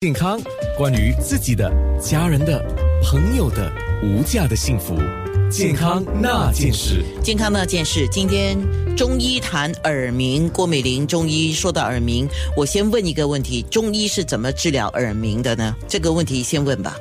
健康，关于自己的、家人的、朋友的无价的幸福，健康那件事。健康那件事，今天中医谈耳鸣，郭美玲中医说到耳鸣，我先问一个问题：中医是怎么治疗耳鸣的呢？这个问题先问吧。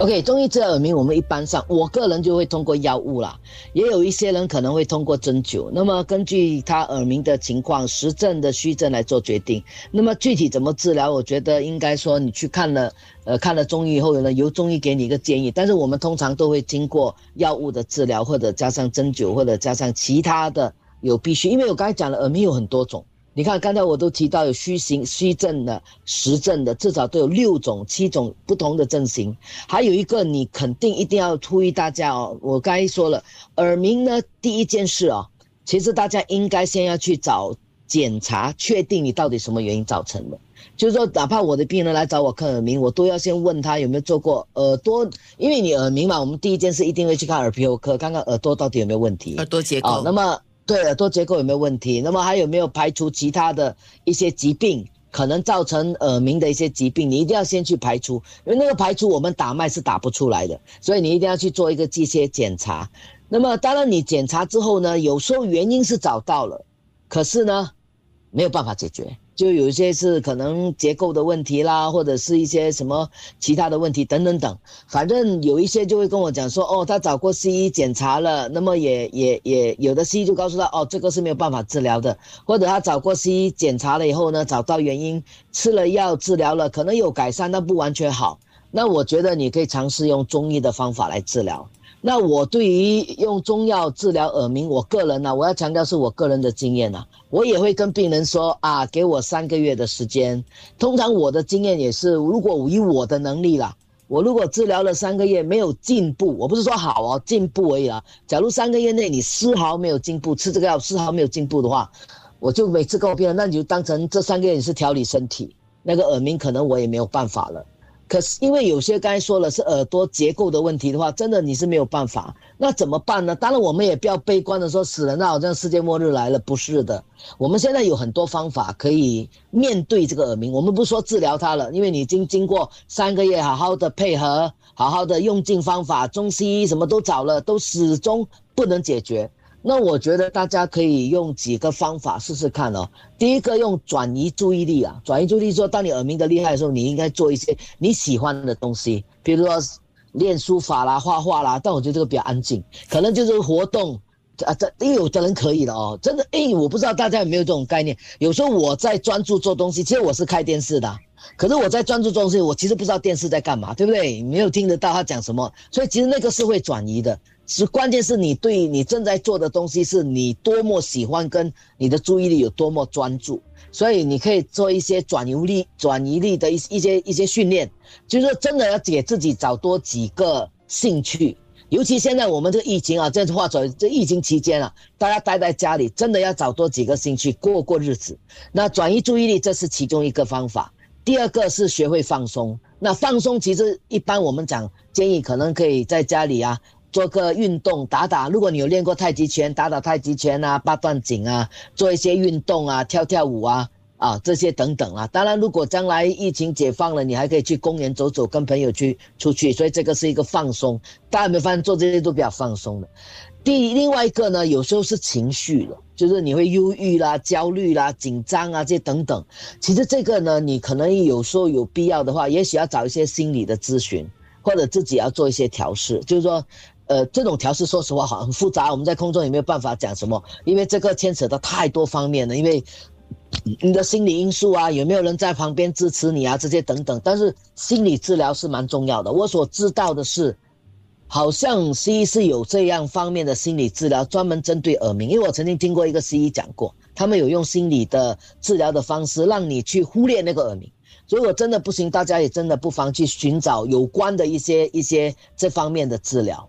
OK，中医治耳鸣，我们一般上，我个人就会通过药物啦，也有一些人可能会通过针灸。那么根据他耳鸣的情况，实证的虚症来做决定。那么具体怎么治疗，我觉得应该说你去看了，呃，看了中医以后呢，由中医给你一个建议。但是我们通常都会经过药物的治疗，或者加上针灸，或者加上其他的有必须。因为我刚才讲了，耳鸣有很多种。你看，刚才我都提到有虚型、虚症的、实症的，至少都有六种、七种不同的症型。还有一个，你肯定一定要呼吁大家哦。我刚才说了，耳鸣呢，第一件事哦，其实大家应该先要去找检查，确定你到底什么原因造成的。就是说，哪怕我的病人来找我看耳鸣，我都要先问他有没有做过耳朵，因为你耳鸣嘛，我们第一件事一定会去看耳鼻喉科，看看耳朵到底有没有问题。耳朵结构。哦，那么。对耳朵结构有没有问题？那么还有没有排除其他的一些疾病可能造成耳鸣的一些疾病？你一定要先去排除，因为那个排除我们打脉是打不出来的，所以你一定要去做一个机械检查。那么当然你检查之后呢，有时候原因是找到了，可是呢没有办法解决。就有一些是可能结构的问题啦，或者是一些什么其他的问题等等等，反正有一些就会跟我讲说，哦，他找过西医检查了，那么也也也有的西医就告诉他，哦，这个是没有办法治疗的，或者他找过西医检查了以后呢，找到原因，吃了药治疗了，可能有改善，但不完全好。那我觉得你可以尝试用中医的方法来治疗。那我对于用中药治疗耳鸣，我个人呢、我要强调是我个人的经验呐、啊，我也会跟病人说啊，给我三个月的时间。通常我的经验也是，如果以我的能力啦，我如果治疗了三个月没有进步，我不是说好哦，进步而已啊。假如三个月内你丝毫没有进步，吃这个药丝毫没有进步的话，我就每次跟我病人，那你就当成这三个月你是调理身体，那个耳鸣可能我也没有办法了。可是因为有些刚才说了是耳朵结构的问题的话，真的你是没有办法。那怎么办呢？当然我们也不要悲观的说死了，那，好像世界末日来了，不是的。我们现在有很多方法可以面对这个耳鸣。我们不说治疗它了，因为你已经经过三个月好好的配合，好好的用尽方法，中西医什么都找了，都始终不能解决。那我觉得大家可以用几个方法试试看哦。第一个用转移注意力啊，转移注意力说，当你耳鸣的厉害的时候，你应该做一些你喜欢的东西，比如说练书法啦、画画啦。但我觉得这个比较安静，可能就是活动啊。这因为有的人可以的哦，真的。诶，我不知道大家有没有这种概念。有时候我在专注做东西，其实我是开电视的，可是我在专注做东西，我其实不知道电视在干嘛，对不对？没有听得到他讲什么，所以其实那个是会转移的。是关键是你对你正在做的东西是你多么喜欢，跟你的注意力有多么专注，所以你可以做一些转移力、转移力的一一些一些训练，就是说真的要给自己找多几个兴趣，尤其现在我们这个疫情啊，这话说这疫情期间啊，大家待在家里，真的要找多几个兴趣过过日子。那转移注意力这是其中一个方法，第二个是学会放松。那放松其实一般我们讲建议可能可以在家里啊。做个运动，打打。如果你有练过太极拳，打打太极拳啊，八段锦啊，做一些运动啊，跳跳舞啊，啊这些等等啊。当然，如果将来疫情解放了，你还可以去公园走走，跟朋友去出去。所以这个是一个放松。大家有没有发现做这些都比较放松的？第另外一个呢，有时候是情绪的，就是你会忧郁啦、焦虑啦、紧张啊这些等等。其实这个呢，你可能有时候有必要的话，也许要找一些心理的咨询，或者自己要做一些调试，就是说。呃，这种调试说实话好很复杂，我们在空中也没有办法讲什么，因为这个牵扯到太多方面了，因为你的心理因素啊，有没有人在旁边支持你啊，这些等等。但是心理治疗是蛮重要的。我所知道的是，好像西医是有这样方面的心理治疗，专门针对耳鸣。因为我曾经听过一个西医讲过，他们有用心理的治疗的方式，让你去忽略那个耳鸣。如果真的不行，大家也真的不妨去寻找有关的一些一些这方面的治疗。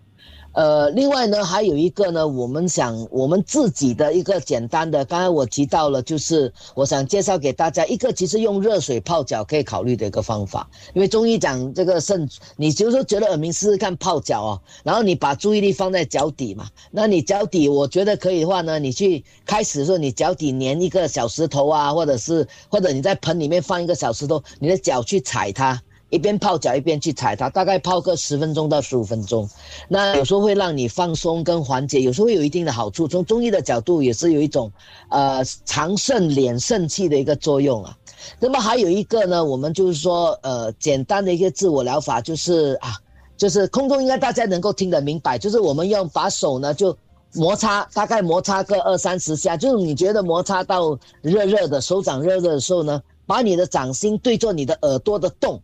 呃，另外呢，还有一个呢，我们想我们自己的一个简单的，刚才我提到了，就是我想介绍给大家一个，其实用热水泡脚可以考虑的一个方法。因为中医讲这个肾，你就是说觉得耳鸣试试看泡脚哦，然后你把注意力放在脚底嘛，那你脚底我觉得可以的话呢，你去开始说你脚底粘一个小石头啊，或者是或者你在盆里面放一个小石头，你的脚去踩它。一边泡脚一边去踩它，大概泡个十分钟到十五分钟。那有时候会让你放松跟缓解，有时候会有一定的好处。从中医的角度也是有一种，呃，长肾敛肾气的一个作用啊。那么还有一个呢，我们就是说，呃，简单的一个自我疗法，就是啊，就是空中应该大家能够听得明白，就是我们要把手呢就摩擦，大概摩擦个二三十下，就是你觉得摩擦到热热的手掌热热的时候呢，把你的掌心对着你的耳朵的洞。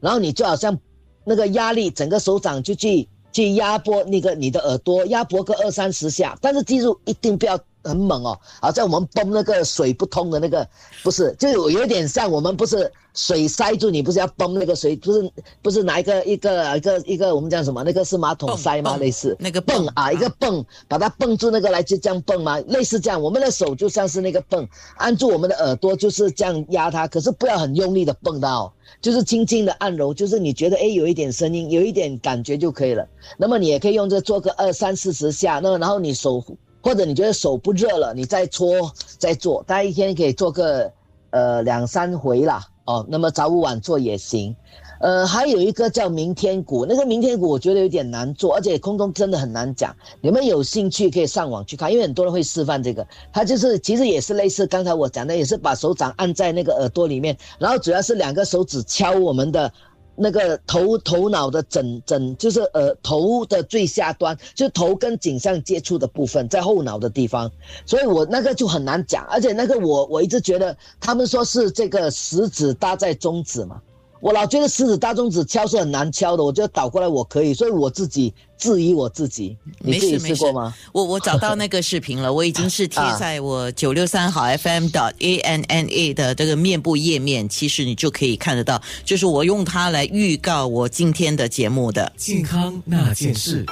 然后你就好像那个压力，整个手掌就去去压迫那个你的耳朵，压迫个二三十下，但是记住一定不要。很猛哦，好像我们泵那个水不通的那个，不是，就有有点像我们不是水塞住，你不是要泵那个水，不是不是拿一个一个一个一个我们讲什么？那个是马桶塞吗？类似那个泵啊，一个泵把它泵住那个来就这样泵吗？类似这样，我们的手就像是那个泵，按住我们的耳朵就是这样压它，可是不要很用力的泵到，就是轻轻的按揉，就是你觉得哎有一点声音，有一点感觉就可以了。那么你也可以用这做个二三四十下，那么然后你手。或者你觉得手不热了，你再搓再做，大概一天可以做个呃两三回啦，哦，那么早午晚做也行。呃，还有一个叫明天鼓，那个明天鼓我觉得有点难做，而且空中真的很难讲。你们有兴趣可以上网去看，因为很多人会示范这个。它就是其实也是类似刚才我讲的，也是把手掌按在那个耳朵里面，然后主要是两个手指敲我们的。那个头头脑的枕枕就是呃头的最下端，就头跟颈上接触的部分，在后脑的地方，所以我那个就很难讲，而且那个我我一直觉得他们说是这个食指搭在中指嘛。我老觉得狮子大中指敲是很难敲的，我觉得倒过来我可以，所以我自己质疑我自己。你自己试过吗？我我找到那个视频了，我已经是贴在我九六三好 FM 的 A N N A 的这个面部页面，其实你就可以看得到，就是我用它来预告我今天的节目的健康那件事。